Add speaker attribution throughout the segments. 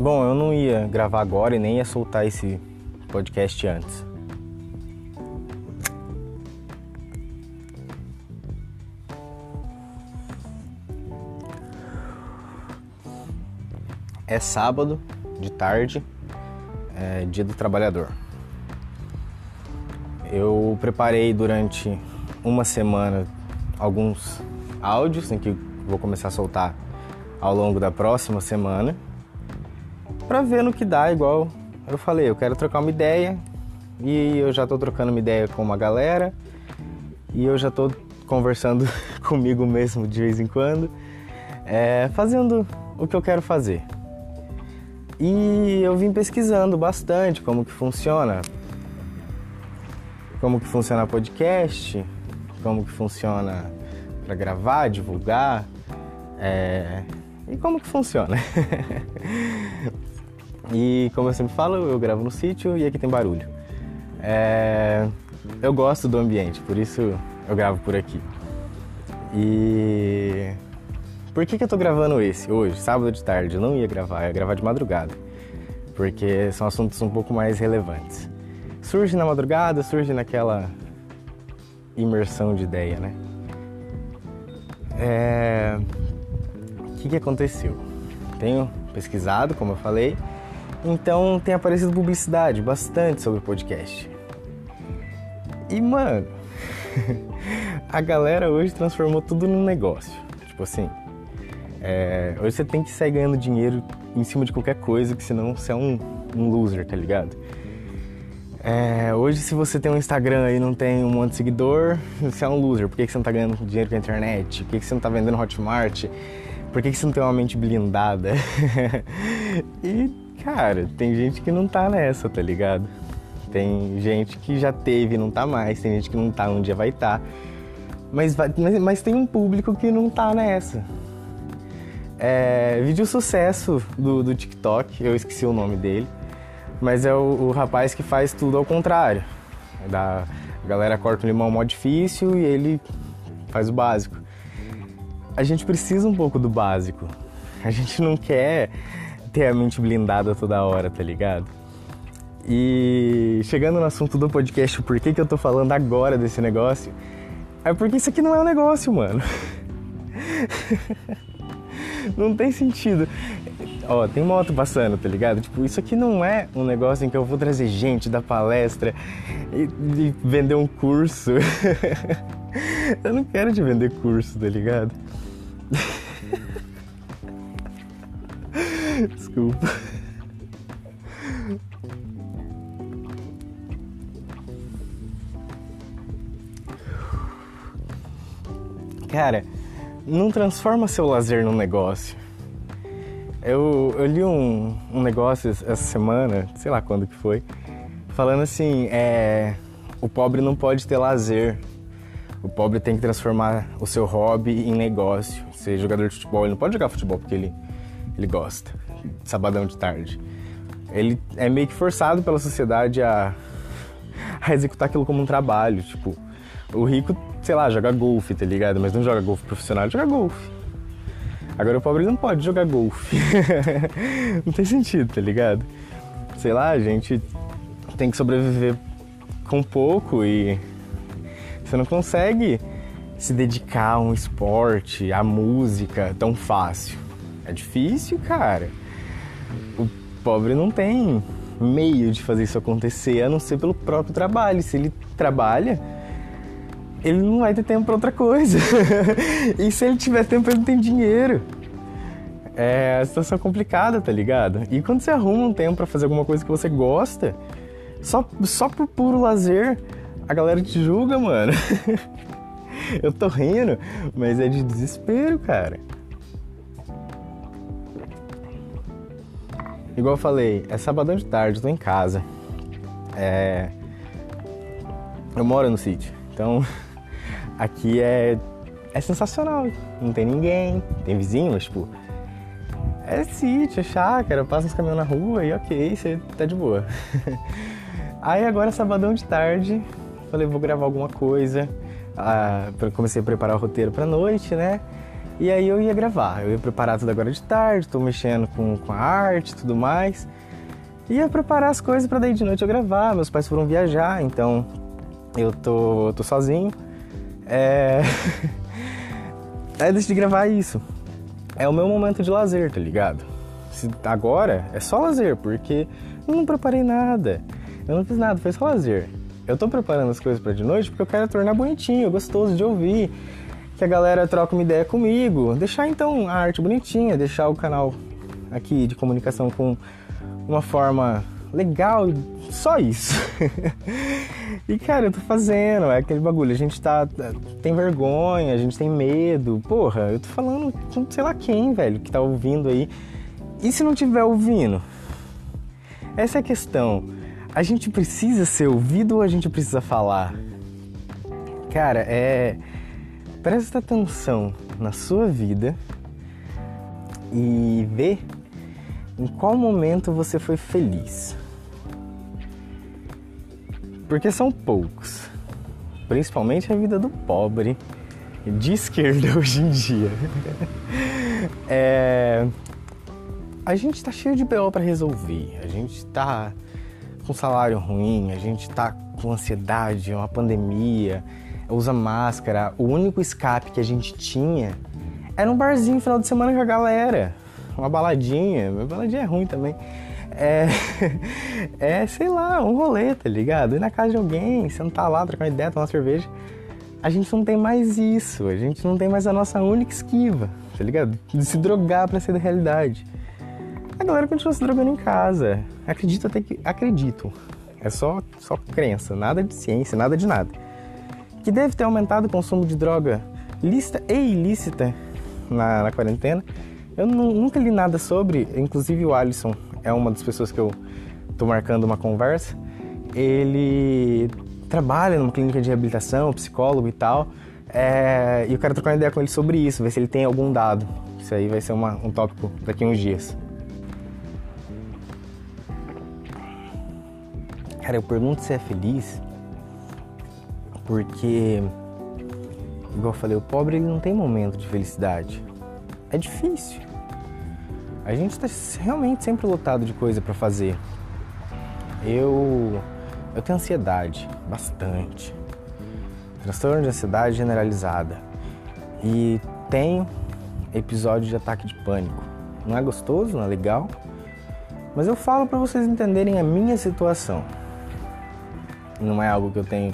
Speaker 1: Bom, eu não ia gravar agora e nem ia soltar esse podcast antes. É sábado, de tarde, é dia do trabalhador. Eu preparei durante uma semana alguns áudios em que vou começar a soltar ao longo da próxima semana para ver no que dá, igual eu falei, eu quero trocar uma ideia e eu já estou trocando uma ideia com uma galera e eu já estou conversando comigo mesmo de vez em quando, é, fazendo o que eu quero fazer. E eu vim pesquisando bastante como que funciona, como que funciona podcast, como que funciona para gravar, divulgar, é, e como que funciona. e como eu sempre falo, eu gravo no sítio e aqui tem barulho. É, eu gosto do ambiente, por isso eu gravo por aqui. E por que, que eu tô gravando esse hoje, sábado de tarde? Eu não ia gravar, ia gravar de madrugada, porque são assuntos um pouco mais relevantes. Surge na madrugada, surge naquela imersão de ideia, né? É... O que, que aconteceu? Tenho pesquisado, como eu falei, então tem aparecido publicidade bastante sobre o podcast. E mano, a galera hoje transformou tudo num negócio. Tipo assim, é, hoje você tem que sair ganhando dinheiro em cima de qualquer coisa, que senão você é um, um loser, tá ligado? É, hoje, se você tem um Instagram e não tem um monte de seguidor, você é um loser. Por que, que você não tá ganhando dinheiro com a internet? Por que, que você não tá vendendo Hotmart? Por que, que você não tem uma mente blindada? e, cara, tem gente que não tá nessa, tá ligado? Tem gente que já teve e não tá mais, tem gente que não tá, um dia vai estar. Tá. Mas, mas, mas tem um público que não tá nessa. É, vídeo sucesso do, do TikTok, eu esqueci o nome dele, mas é o, o rapaz que faz tudo ao contrário. Da, a galera corta o limão mó difícil e ele faz o básico. A gente precisa um pouco do básico. A gente não quer ter a mente blindada toda hora, tá ligado? E chegando no assunto do podcast, por que, que eu tô falando agora desse negócio? É porque isso aqui não é um negócio, mano. não tem sentido. Ó, tem moto passando, tá ligado? Tipo, isso aqui não é um negócio em que eu vou trazer gente, dar palestra e, e vender um curso. eu não quero te vender curso, tá ligado? Desculpa. Cara, não transforma seu lazer num negócio. Eu, eu li um, um negócio essa semana, sei lá quando que foi, falando assim, é, o pobre não pode ter lazer. O pobre tem que transformar o seu hobby em negócio. Ser jogador de futebol, ele não pode jogar futebol porque ele, ele gosta. Sabadão de tarde. Ele é meio que forçado pela sociedade a, a executar aquilo como um trabalho. Tipo, o rico sei lá, joga golfe, tá ligado? Mas não joga golfe profissional, joga golfe. Agora o pobre não pode jogar golfe. não tem sentido, tá ligado? Sei lá, a gente tem que sobreviver com pouco e você não consegue se dedicar a um esporte, a música tão fácil. É difícil, cara. O pobre não tem meio de fazer isso acontecer a não ser pelo próprio trabalho. Se ele trabalha, ele não vai ter tempo para outra coisa. e se ele tiver tempo, ele não tem dinheiro. É a situação complicada, tá ligado? E quando você arruma um tempo para fazer alguma coisa que você gosta, só, só por puro lazer, a galera te julga, mano. eu tô rindo, mas é de desespero, cara. Igual eu falei, é sabadão de tarde, tô em casa. É... Eu moro no sítio, então aqui é, é sensacional. Não tem ninguém, tem vizinho, mas tipo. É sítio, é chácara, passa uns caminhões na rua e ok, você tá de boa. Aí agora, sabadão de tarde, falei, vou gravar alguma coisa. Ah, comecei a preparar o roteiro pra noite, né? E aí eu ia gravar, eu ia preparar tudo agora de tarde, tô mexendo com, com a arte e tudo mais. Ia preparar as coisas para daí de noite eu gravar. Meus pais foram viajar, então eu tô, tô sozinho. É... aí eu decidi gravar isso. É o meu momento de lazer, tá ligado? Agora é só lazer, porque eu não preparei nada. Eu não fiz nada, foi só lazer. Eu tô preparando as coisas para de noite porque eu quero tornar bonitinho, gostoso de ouvir que a galera troca uma ideia comigo. Deixar então a arte bonitinha, deixar o canal aqui de comunicação com uma forma legal, só isso. e cara, eu tô fazendo, é aquele bagulho, a gente tá tem vergonha, a gente tem medo. Porra, eu tô falando com sei lá quem, velho, que tá ouvindo aí. E se não tiver ouvindo? Essa é a questão. A gente precisa ser ouvido ou a gente precisa falar? Cara, é Presta atenção na sua vida e vê em qual momento você foi feliz. Porque são poucos, principalmente a vida do pobre de esquerda hoje em dia. é... A gente tá cheio de BO para resolver, a gente tá com salário ruim, a gente tá com ansiedade, uma pandemia usa máscara. O único escape que a gente tinha era um barzinho no final de semana com a galera. Uma baladinha. Uma baladinha é ruim também. É, é, sei lá, um rolê, tá ligado? Ir na casa de alguém, sentar lá, trocar uma ideia, tomar uma cerveja. A gente não tem mais isso, a gente não tem mais a nossa única esquiva, tá ligado? De se drogar pra ser da realidade. A galera continua se drogando em casa. Acredito até que. Acredito. É só, só crença, nada de ciência, nada de nada que deve ter aumentado o consumo de droga lícita e ilícita na, na quarentena. Eu nunca li nada sobre, inclusive o Alisson é uma das pessoas que eu estou marcando uma conversa. Ele trabalha numa clínica de reabilitação, psicólogo e tal. É, e eu quero trocar uma ideia com ele sobre isso, ver se ele tem algum dado. Isso aí vai ser uma, um tópico daqui a uns dias. Cara, eu pergunto se é feliz porque, igual eu falei, o pobre ele não tem momento de felicidade. É difícil. A gente está realmente sempre lotado de coisa para fazer. Eu, eu tenho ansiedade, bastante. Transtorno de ansiedade generalizada. E tenho episódio de ataque de pânico. Não é gostoso, não é legal, mas eu falo para vocês entenderem a minha situação. Não é algo que eu tenho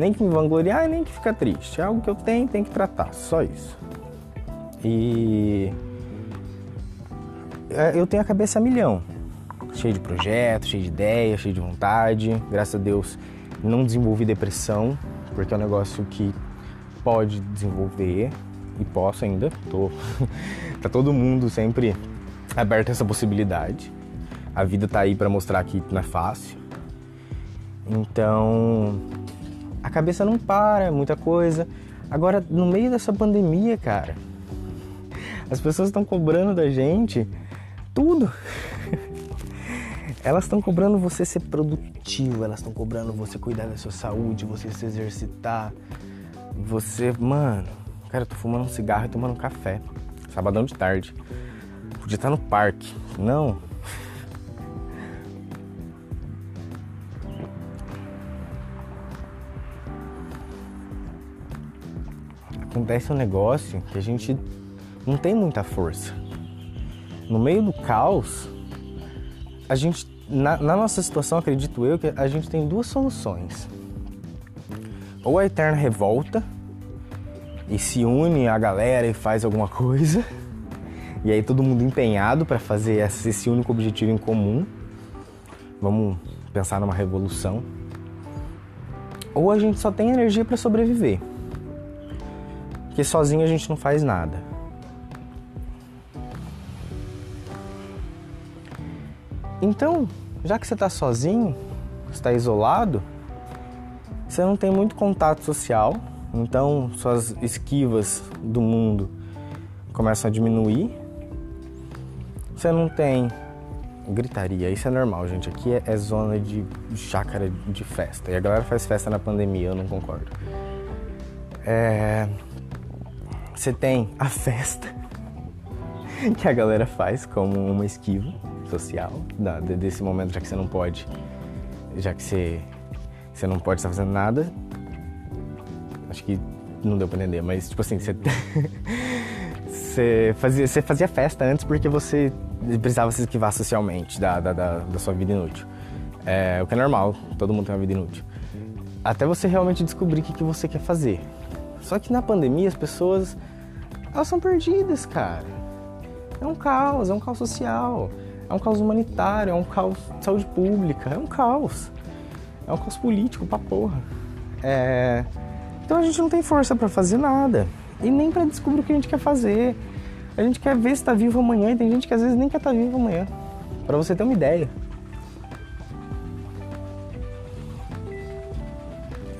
Speaker 1: nem que me vangloriar nem que ficar triste. É algo que eu tenho, tenho que tratar, só isso. E é, eu tenho a cabeça a milhão, cheio de projetos, cheio de ideias, cheio de vontade. Graças a Deus não desenvolvi depressão, porque é um negócio que pode desenvolver e posso ainda. Tô tá todo mundo sempre aberto a essa possibilidade. A vida tá aí para mostrar que não é fácil. Então, a cabeça não para, é muita coisa. Agora, no meio dessa pandemia, cara, as pessoas estão cobrando da gente tudo. Elas estão cobrando você ser produtivo, elas estão cobrando você cuidar da sua saúde, você se exercitar. Você, mano, cara, eu tô fumando um cigarro e tomando um café. Sabadão de tarde. Podia estar no parque. Não, acontece um negócio que a gente não tem muita força. No meio do caos, a gente, na, na nossa situação, acredito eu, que a gente tem duas soluções. Ou a eterna revolta e se une a galera e faz alguma coisa, e aí todo mundo empenhado para fazer esse único objetivo em comum. Vamos pensar numa revolução. Ou a gente só tem energia para sobreviver. Porque sozinho a gente não faz nada. Então, já que você está sozinho, está isolado, você não tem muito contato social, então suas esquivas do mundo começam a diminuir. Você não tem gritaria, isso é normal, gente. Aqui é, é zona de chácara de festa. E a galera faz festa na pandemia, eu não concordo. É Você tem a festa que a galera faz como uma esquiva social da, desse momento, já que você não pode, já que você, você não pode estar fazendo nada. Acho que não deu pra entender, mas tipo assim, você, você, fazia, você fazia festa antes porque você precisava se esquivar socialmente da, da, da, da sua vida inútil. É, o que é normal, todo mundo tem uma vida inútil. Até você realmente descobrir o que, que você quer fazer. Só que na pandemia as pessoas, elas são perdidas, cara. É um caos, é um caos social, é um caos humanitário, é um caos de saúde pública, é um caos. É um caos político pra porra. É... Então a gente não tem força para fazer nada. E nem para descobrir o que a gente quer fazer. A gente quer ver se tá vivo amanhã e tem gente que às vezes nem quer estar tá vivo amanhã. Para você ter uma ideia.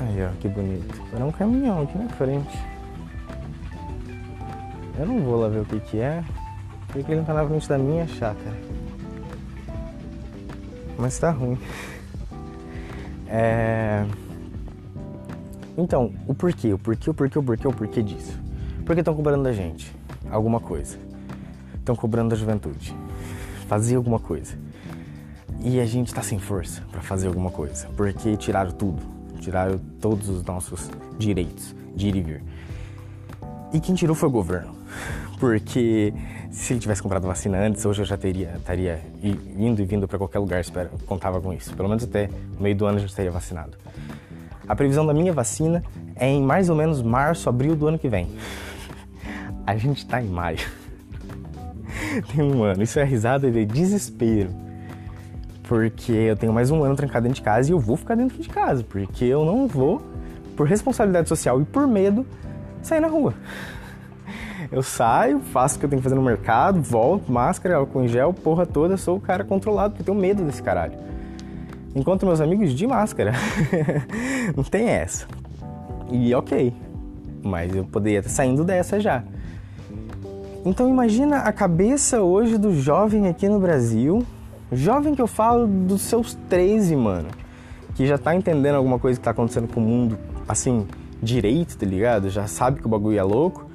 Speaker 1: Aí, ó, que bonito. Era um caminhão aqui na frente. Eu não vou lá ver o que que é, porque ele não tá na frente da minha chácara. Mas tá ruim. É... Então, o porquê, o porquê, o porquê, o porquê, o porquê disso? Porque estão cobrando da gente alguma coisa. Estão cobrando da juventude. Fazer alguma coisa. E a gente tá sem força para fazer alguma coisa. Porque tiraram tudo. Tiraram todos os nossos direitos de ir e vir. E quem tirou foi o governo. Porque se ele tivesse comprado vacina antes, hoje eu já teria estaria indo e vindo para qualquer lugar, espero, contava com isso. Pelo menos até meio do ano eu já estaria vacinado. A previsão da minha vacina é em mais ou menos março, abril do ano que vem. A gente tá em maio. Tem um ano. Isso é risada de desespero. Porque eu tenho mais um ano trancado dentro de casa e eu vou ficar dentro de casa. Porque eu não vou, por responsabilidade social e por medo, sair na rua. Eu saio, faço o que eu tenho que fazer no mercado, volto, máscara, álcool em gel, porra toda, sou o cara controlado, porque eu tenho medo desse caralho. Encontro meus amigos de máscara. não tem essa. E ok. Mas eu poderia estar saindo dessa já. Então imagina a cabeça hoje do jovem aqui no Brasil. Jovem que eu falo dos seus 13, mano. Que já tá entendendo alguma coisa que tá acontecendo com o mundo, assim, direito, tá ligado? Já sabe que o bagulho é louco.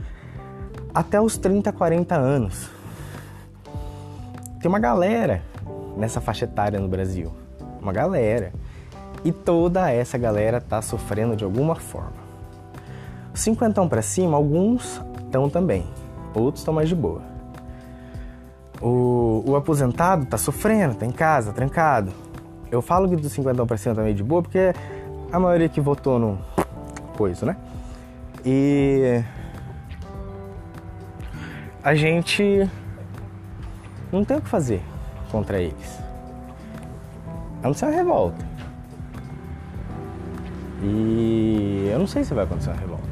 Speaker 1: Até os 30, 40 anos. Tem uma galera nessa faixa etária no Brasil uma galera. E toda essa galera tá sofrendo de alguma forma. Os cinquentão para cima, alguns estão também, outros estão mais de boa. O, o, aposentado tá sofrendo, tá em casa, trancado. Eu falo que dos cinquentão para cima tá meio de boa porque a maioria que votou no coisa, né? E a gente não tem o que fazer contra eles. A não ser uma revolta. E eu não sei se vai acontecer uma revolta.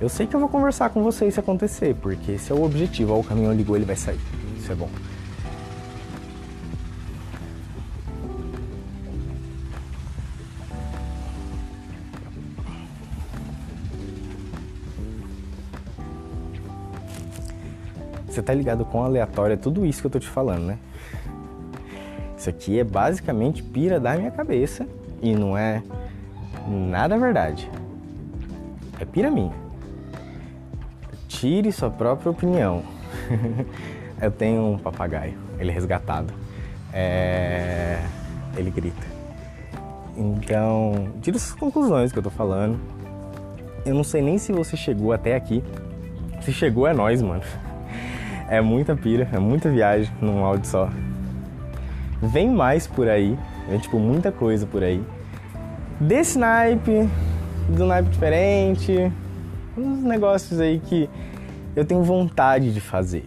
Speaker 1: Eu sei que eu vou conversar com vocês se acontecer, porque esse é o objetivo. Ó, o caminhão ligou, ele vai sair. Isso é bom. Você tá ligado com aleatório é tudo isso que eu tô te falando, né? Isso aqui é basicamente pira da minha cabeça e não é nada verdade. É pira minha. Tire sua própria opinião. Eu tenho um papagaio, ele é resgatado. É... Ele grita. Então, tire suas conclusões que eu tô falando. Eu não sei nem se você chegou até aqui. Se chegou é nós, mano. É muita pira, é muita viagem num áudio só. Vem mais por aí, vem tipo muita coisa por aí. Desse naipe, do naipe diferente, uns negócios aí que eu tenho vontade de fazer.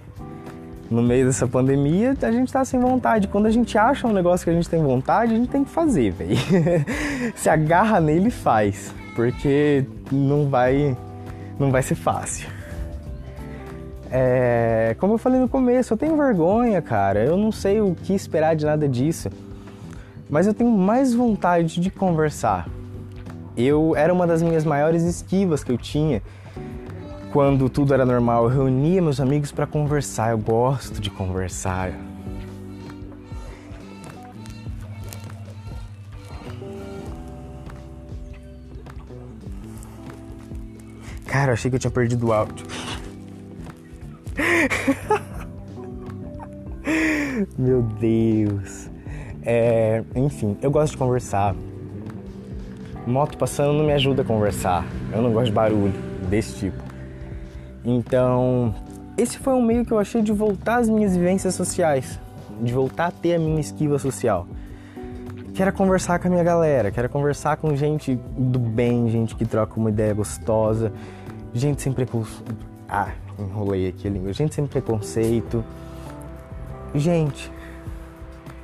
Speaker 1: No meio dessa pandemia, a gente tá sem vontade. Quando a gente acha um negócio que a gente tem vontade, a gente tem que fazer, velho. Se agarra nele e faz, porque não vai não vai ser fácil. É, como eu falei no começo, eu tenho vergonha, cara. Eu não sei o que esperar de nada disso. Mas eu tenho mais vontade de conversar. Eu era uma das minhas maiores esquivas que eu tinha quando tudo era normal. Eu reunia meus amigos para conversar. Eu gosto de conversar. Cara, achei que eu tinha perdido o áudio. Meu Deus. É, enfim, eu gosto de conversar. Moto passando não me ajuda a conversar. Eu não gosto de barulho desse tipo. Então, esse foi um meio que eu achei de voltar às minhas vivências sociais, de voltar a ter a minha esquiva social. Quero conversar com a minha galera, quero conversar com gente do bem, gente que troca uma ideia gostosa, gente sem preconceito. Ah, enrolei aqui a língua. Gente sem preconceito. Gente,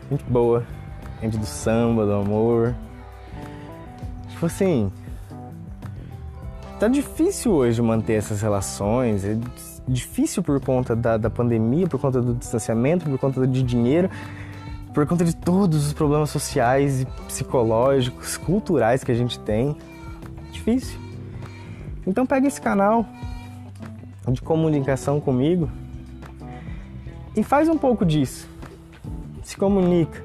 Speaker 1: gente boa, gente do samba, do amor. Tipo assim, tá difícil hoje manter essas relações. É difícil por conta da, da pandemia, por conta do distanciamento, por conta de dinheiro, por conta de todos os problemas sociais e psicológicos, culturais que a gente tem. Difícil. Então pega esse canal de comunicação comigo e faz um pouco disso. Se comunica.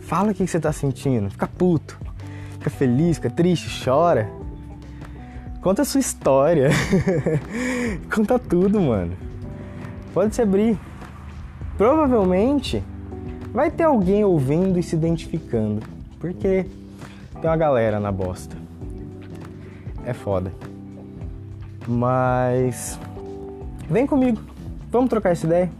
Speaker 1: Fala o que você está sentindo. Fica puto. Fica feliz, fica triste, chora. Conta a sua história. Conta tudo, mano. Pode se abrir. Provavelmente vai ter alguém ouvindo e se identificando. Porque tem uma galera na bosta. É foda. Mas vem comigo. Vamos trocar essa ideia.